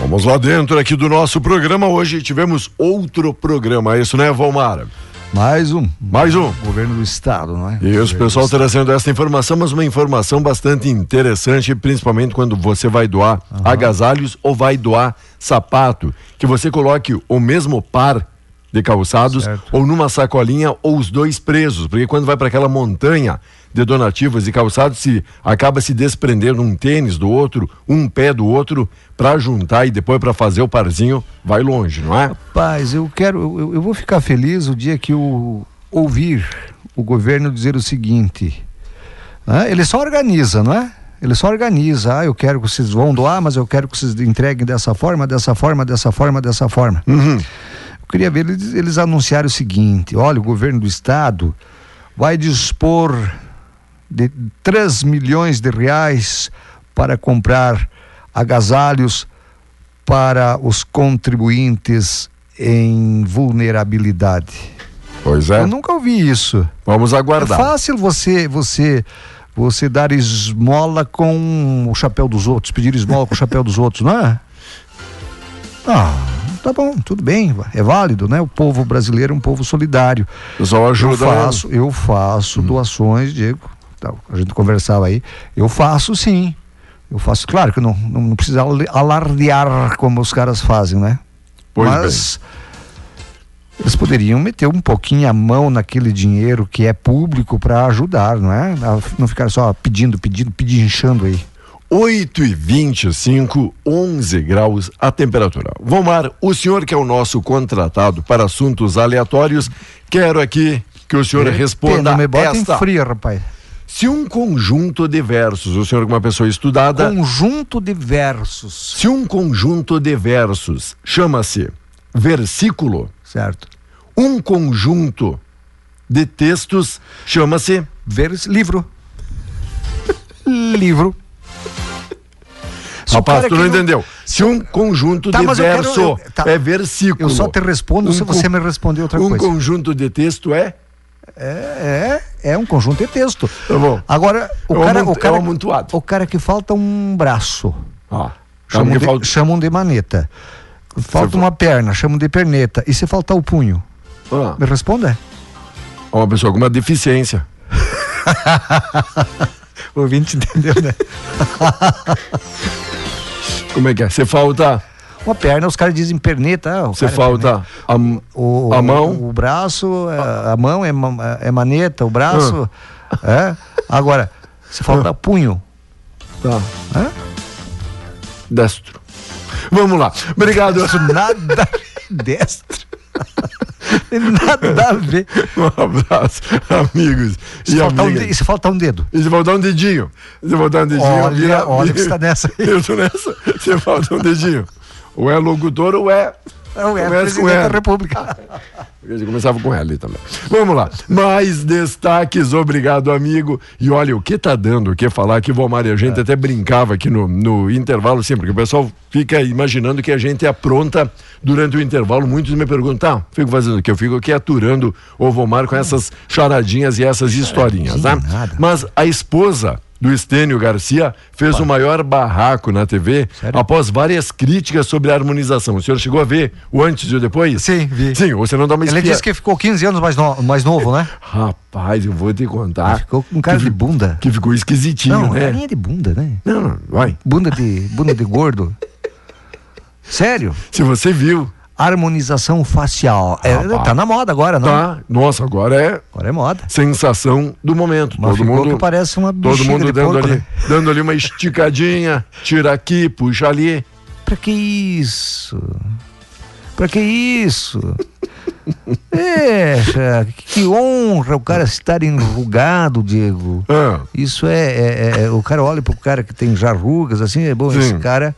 Vamos lá dentro aqui do nosso programa. Hoje tivemos outro programa, é isso, né, Valmara? Mais um. Mais um. Governo do Estado, não é? Isso, pessoal trazendo essa informação, mas uma informação bastante interessante, principalmente quando você vai doar agasalhos ou vai doar sapato, que você coloque o mesmo par de calçados ou numa sacolinha ou os dois presos, porque quando vai para aquela montanha de donativos e calçados se acaba se desprendendo um tênis do outro, um pé do outro para juntar e depois para fazer o parzinho, vai longe, não é? Rapaz, eu quero, eu, eu vou ficar feliz o dia que eu ouvir o governo dizer o seguinte: né? ele só organiza, não é? Ele só organiza. Ah, eu quero que vocês vão doar, mas eu quero que vocês entreguem dessa forma, dessa forma, dessa forma, dessa forma. Eu queria ver eles, eles anunciarem o seguinte: olha, o governo do estado vai dispor de 3 milhões de reais para comprar agasalhos para os contribuintes em vulnerabilidade. Pois é. Eu nunca ouvi isso. Vamos aguardar. É fácil você você você dar esmola com o chapéu dos outros, pedir esmola com o chapéu dos outros, não é? Ah, tá bom, tudo bem, é válido, né? O povo brasileiro é um povo solidário. Pessoal ajuda. Eu faço, eu faço doações, Diego. Tá, A gente conversava aí. Eu faço sim. Eu faço, claro que não, não, não precisa alardear como os caras fazem, né? Pois Mas eles poderiam meter um pouquinho a mão naquele dinheiro que é público para ajudar, não é? A Não ficar só pedindo, pedindo, pedinchando aí. 8 e 25, 11 graus a temperatura. Vomar, o senhor que é o nosso contratado para assuntos aleatórios, quero aqui que o senhor responda não me bota esta. em frio, rapaz. Se um conjunto de versos, o senhor é uma pessoa estudada... Conjunto de versos. Se um conjunto de versos chama-se versículo... Certo. Um conjunto de textos chama-se... Vers... Livro. Livro. Se o Rapaz, tu não entendeu. Se um conjunto Tá, de eu quero- verso eu- tá. é versículo. Eu só te respondo se Um você con- me responder outra um coisa. conjunto de texto é? É, é, é um conjunto de texto. Tá bom. Agora, o É cara, amonto- o cara, é amontoado. o cara que falta um braço. Ah, chamam, que de, falta- chamam de maneta. Falta Você uma perna, chamam de perneta. E se faltar o punho? Ah. Me responda. É Uma pessoa com uma deficiência. [laughs] o ouvinte entendeu, né? Como é que é? Você falta. Uma perna, os caras dizem perneta. ah, o Você cara é falta a, o, a mão. O, braço, é- a mão é, é maneta, o braço. É. Agora, se falta punho. Tá. Hã? Destro. Vamos lá. Obrigado. Isso nada destro. nada a ver. [laughs] Um abraço, amigos. Se e faltar, um amigas. de- e se faltar um dedo. E se faltar um dedinho? Se faltar um dedinho. Olha, vira- olha vira- que você tá nessa aí. Eu tô nessa. Se falta um dedinho. Ou é locutor ou é Não, é Começa presidente com da. República. [laughs] Eu começava com L também. Vamos lá. Mais destaques, obrigado, amigo. E olha, o que tá dando o que falar aqui, Vomar, e a gente até brincava aqui no, no intervalo sempre, que o pessoal fica imaginando que a gente apronta durante o intervalo. Muitos me perguntam, tá, fico fazendo o quê? Eu fico aqui aturando o Vomar com essas charadinhas e essas historinhas, né? Mas a esposa do Estênio Garcia fez o maior barraco na TV após várias críticas sobre a harmonização. O senhor chegou a ver o antes e o depois? Sim, vi. Sim, você não dá uma Ele espia- disse que ficou 15 anos mais, no- mais novo, né? [laughs] Rapaz, eu vou te contar. Ficou com cara que de bunda. Que ficou esquisitinho, Não, né? carinha de bunda, né? Não, não, vai. Bunda de, bunda de gordo. [laughs] Sério? Se você viu. Harmonização facial. É, Rapaz. tá na moda agora, não? Tá. Nossa, agora é. Agora é moda. Sensação do momento. Mas todo mundo. que parece uma Todo mundo dando porco, ali, né? dando ali uma esticadinha, tira aqui, puxa ali. Pra que isso? Pra que isso? [laughs] É, que honra o cara estar enrugado, Diego. Ah. Isso é, é- é- O cara olha pro cara que tem já rugas, assim, é bom, Sim. esse cara.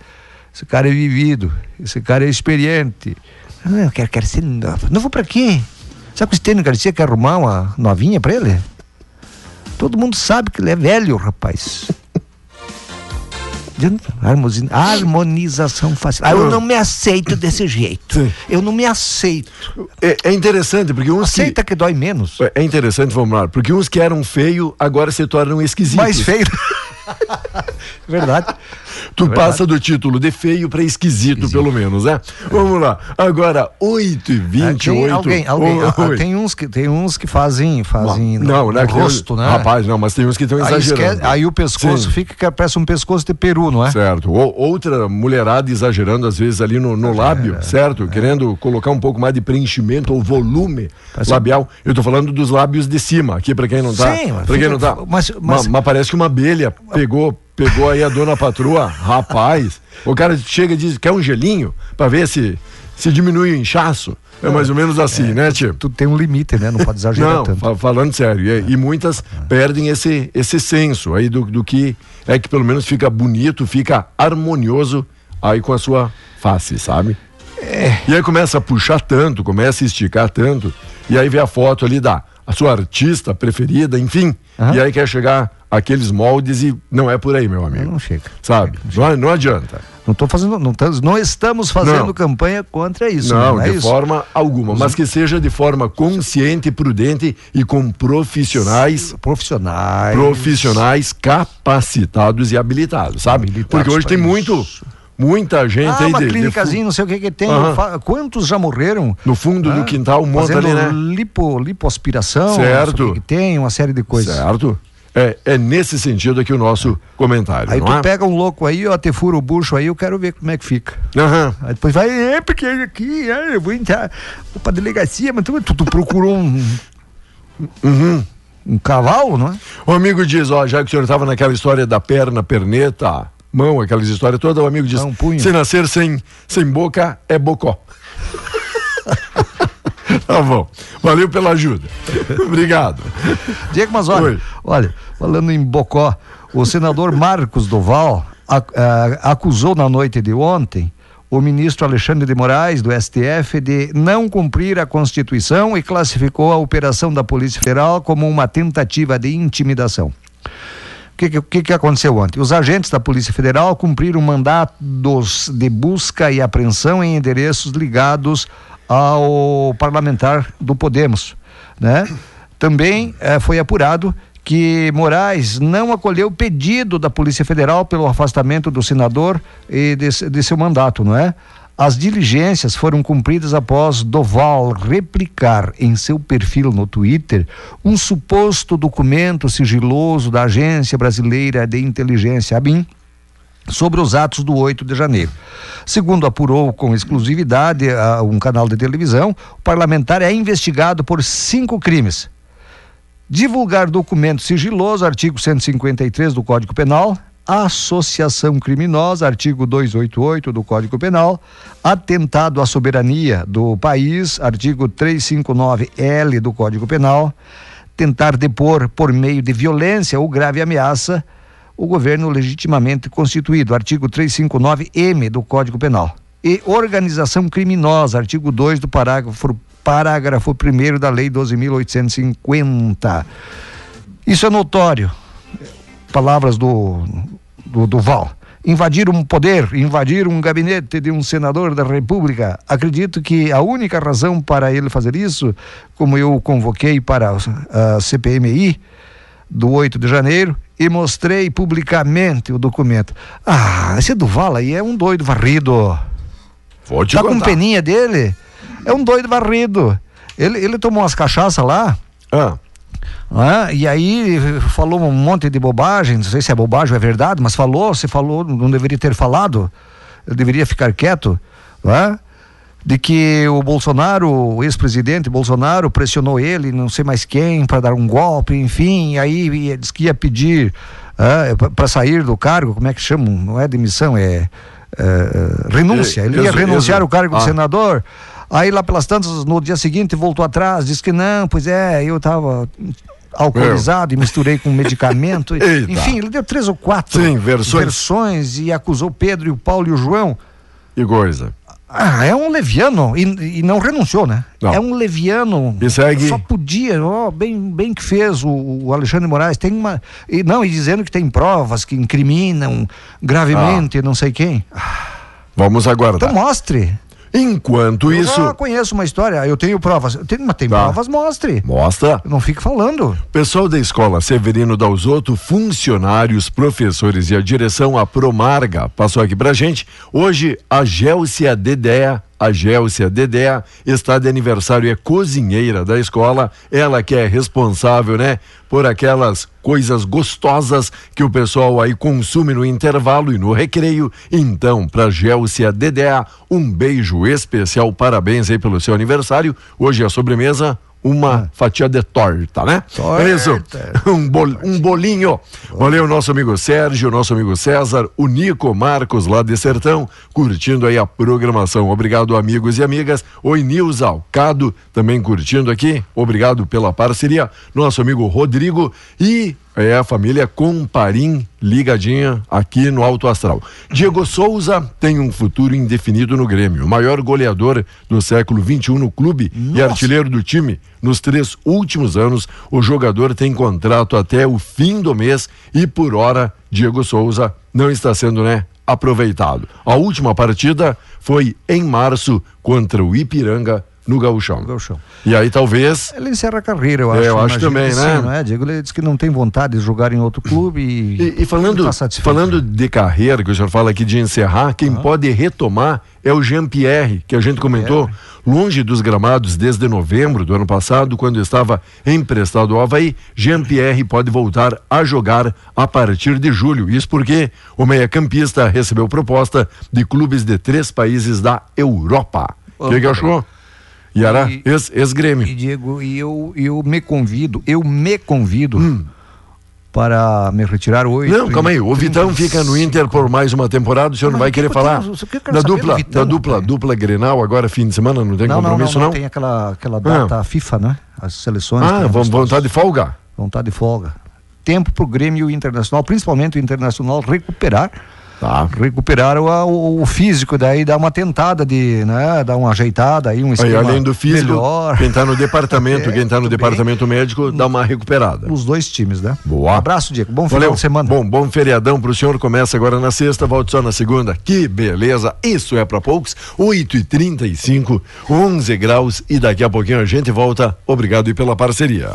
Esse cara é vivido, esse cara é experiente. Ah, eu quero, quero ser novo. Pra quê? Sabe que o Stênio Garcia quer arrumar uma novinha pra ele? Todo mundo sabe que ele é velho, rapaz. [laughs] Harmonização facial. Ah, eu não me aceito desse jeito. Eu não me aceito. É, é interessante, porque uns Aceita que dói menos. É interessante, vamos lá, porque uns que eram feio agora se tornam esquisitos. Mais feio. [laughs] [laughs] Verdade. Tu Verdade. passa do título de feio para esquisito, pelo menos, né? Vamos lá. Agora, 8 e Ah, 28 tem alguém, alguém, ah, oi. tem uns que tem uns que fazem fazem Não, no, né? no que tem- rosto, né? Rapaz, não, mas tem uns que estão exagerando. aí o pescoço Sim. fica que parece um pescoço de peru, não é? Certo. Ou, outra mulherada exagerando, às vezes, ali no, no lábio, certo? Querendo colocar um pouco mais de preenchimento ou volume Parece- labial. Eu tô falando dos lábios de cima, aqui pra quem não tá. Sim, mas pra quem fica- não tá. mas- Ma- mas- mas parece que uma abelha pegou, pegou aí a dona patroa. Rapaz, o cara chega e diz: quer um gelinho? Pra ver se, se diminui o inchaço. É mais ou menos assim, né, tio? Tu tem um limite, né? Não pode exagerar Não, tanto. fa- falando sério. E, e muitas perdem esse, esse senso aí do, do que é que pelo menos fica bonito, fica harmonioso aí com a sua face, sabe? E aí começa a puxar tanto, começa a esticar tanto, e aí vê a foto ali da a sua artista preferida, enfim. E aí quer chegar aqueles moldes e não é por aí, meu amigo. Não chega. Sabe? Não, não adianta. Não tô fazendo, não, estamos- não estamos fazendo Não. campanha contra isso. não, não é de isso? forma alguma, mas que seja de forma consciente, prudente e com profissionais profissionais profissionais capacitados e habilitados, sabe? Porque hoje tem pra muito muita gente Ah, aí uma de, de clínicazinha, não sei o que que tem. Fa- Quantos já morreram? no fundo do Ah, quintal, um monte ali, né? Lipo, lipoaspiração, Certo. que que tem, uma série de coisas. Certo? É, é nesse sentido aqui o nosso comentário, Aí tu é? pega um louco aí, ó, te fura o bucho aí, eu quero ver como é que fica. Aham. Aí depois vai, é porque aqui, é, eu vou entrar vou pra delegacia, mas tu, tu, tu procurou um, Uhum. um cavalo, não é? O amigo diz, ó, já que o senhor estava naquela história da perna, perneta, mão, aquelas histórias todas, o amigo diz, punho. se nascer sem, sem boca, é bocó. [laughs] tá bom. Valeu pela ajuda. Obrigado. Diego, mas olha, Oi. olha, falando em Bocó, o senador Marcos Doval ac- ah, acusou na noite de ontem o ministro Alexandre de Moraes, do STF, de não cumprir a Constituição e classificou a operação da Polícia Federal como uma tentativa de intimidação. O que, que, que aconteceu ontem? Os agentes da Polícia Federal cumpriram mandados de busca e apreensão em endereços ligados ao parlamentar do Podemos, né? Também eh, foi apurado que Moraes não acolheu o pedido da Polícia Federal pelo afastamento do senador e de, de seu mandato, não é? As diligências foram cumpridas após Doval replicar em seu perfil no Twitter um suposto documento sigiloso da Agência Brasileira de Inteligência, ABIN, sobre os atos do 8 de janeiro. Segundo apurou com exclusividade a um canal de televisão, o parlamentar é investigado por cinco crimes. Divulgar documento sigiloso, artigo 153 do Código Penal. Associação criminosa, artigo 288 do Código Penal. Atentado à soberania do país, artigo 359L do Código Penal. Tentar depor por meio de violência ou grave ameaça o governo legitimamente constituído, artigo 359M do Código Penal. e organização criminosa, artigo 2 do parágrafo parágrafo 1 da lei 12.850. Isso é notório. Palavras do, do, do Val invadir um poder, invadir um gabinete de um senador da República. Acredito que a única razão para ele fazer isso, como eu convoquei para a CPMI do 8 de janeiro e mostrei publicamente o documento. Ah, esse Duval aí é um doido varrido. Vou te tá contar. com peninha dele? É um doido varrido. Ele, ele tomou umas cachaças lá. Ah. Ah, e aí falou um monte de bobagem, não sei se é bobagem ou é verdade, mas falou, se falou, não deveria ter falado, ele deveria ficar quieto, ah, de que o Bolsonaro, o ex-presidente Bolsonaro, pressionou ele, não sei mais quem, para dar um golpe, enfim, aí disse que ia pedir ah, para sair do cargo, como é que chama? Não é demissão, é, é renúncia. Ele ia renunciar o cargo ah. de senador. Aí lá pelas tantas, no dia seguinte, voltou atrás, disse que não, pois é, eu estava alcoolizado e misturei com medicamento. [laughs] Enfim, ele deu três ou quatro Sim, versões. versões e acusou Pedro e o Paulo e o João. E coisa. Ah, é um leviano e, e não renunciou, né? Não. É um leviano. Segue. Só podia, ó, bem, bem que fez o, o Alexandre Moraes. Tem uma. E, não, e dizendo que tem provas que incriminam gravemente não sei quem. Vamos aguardar. Então mostre. Enquanto Eu isso. já conheço uma história, eu tenho provas. Eu tenho, mas tem Tá. provas, mostre. Mostra. Não fique falando. Pessoal da escola Severino Dalzotto, funcionários, professores e a direção, a Promarga, passou aqui pra gente. Hoje, a Gélcia Dedé, a Gélcia Dedé, está de aniversário, é cozinheira da escola. Ela que é responsável, né, por aquelas coisas gostosas que o pessoal aí consome no intervalo e no recreio. Então, pra Gélcia Dedé, um beijo especial, parabéns aí pelo seu aniversário. Hoje a sobremesa uma fatia de torta, né? É isso. Um, bol- um bolinho. Valeu, nosso amigo Sérgio, nosso amigo César, o Nico Marcos lá de Sertão, curtindo aí a programação. Obrigado, amigos e amigas. Oi, Nils Alcado, também curtindo aqui. Obrigado pela parceria. Nosso amigo Rodrigo e é a família Comparim ligadinha aqui no Alto Astral. Diego Souza tem um futuro indefinido no Grêmio, o maior goleador do século XXI no clube e artilheiro do time. Nos três últimos anos, o jogador tem contrato até o fim do mês e por hora, Diego Souza não está sendo, né, aproveitado. A última partida foi em março contra o Ipiranga no Gauchão. E aí talvez Ele encerra a carreira, eu acho. eu acho também, né? Sim, não é? Diego, ele disse que não tem vontade de jogar em outro clube e. E, e falando, tá falando de carreira, que o senhor fala aqui de encerrar, quem pode retomar é o Jean-Pierre, que a gente comentou, longe dos gramados desde novembro do ano passado, quando estava emprestado ao Havaí, Jean-Pierre pode voltar a jogar a partir de julho. Isso porque o meia-campista recebeu proposta de clubes de três países da Europa. O que, que achou? Yara, E- ex- ex-grêmio. E Diego, e eu, eu me convido, eu me convido para me retirar hoje. Não, calma aí. O Vitão fica no Inter por mais uma temporada. O senhor não vai querer falar que da dupla, Vitão, da dupla, dupla Grenal agora fim de semana? Não tem não, não, não, compromisso não, não? tem aquela, aquela data FIFA, né? As seleções. Ah, vontade de folga. vontade de folga. Tempo para o Grêmio Internacional, principalmente o Internacional, recuperar. Recuperar o, o, o físico, daí dar uma tentada de, né? Dar uma ajeitada aí, um Aí, esquema além do físico, melhor. quem está no [laughs] departamento, É, quem está no departamento médico, dá uma recuperada. Os dois times, né? Boa. Abraço, Diego. Bom final Valeu. de semana. Bom, bom feriadão pro senhor. Começa agora na sexta, volta só na segunda. Que beleza. Isso é para poucos. 8 e 35 11 graus. E daqui a pouquinho a gente volta. Obrigado e pela parceria.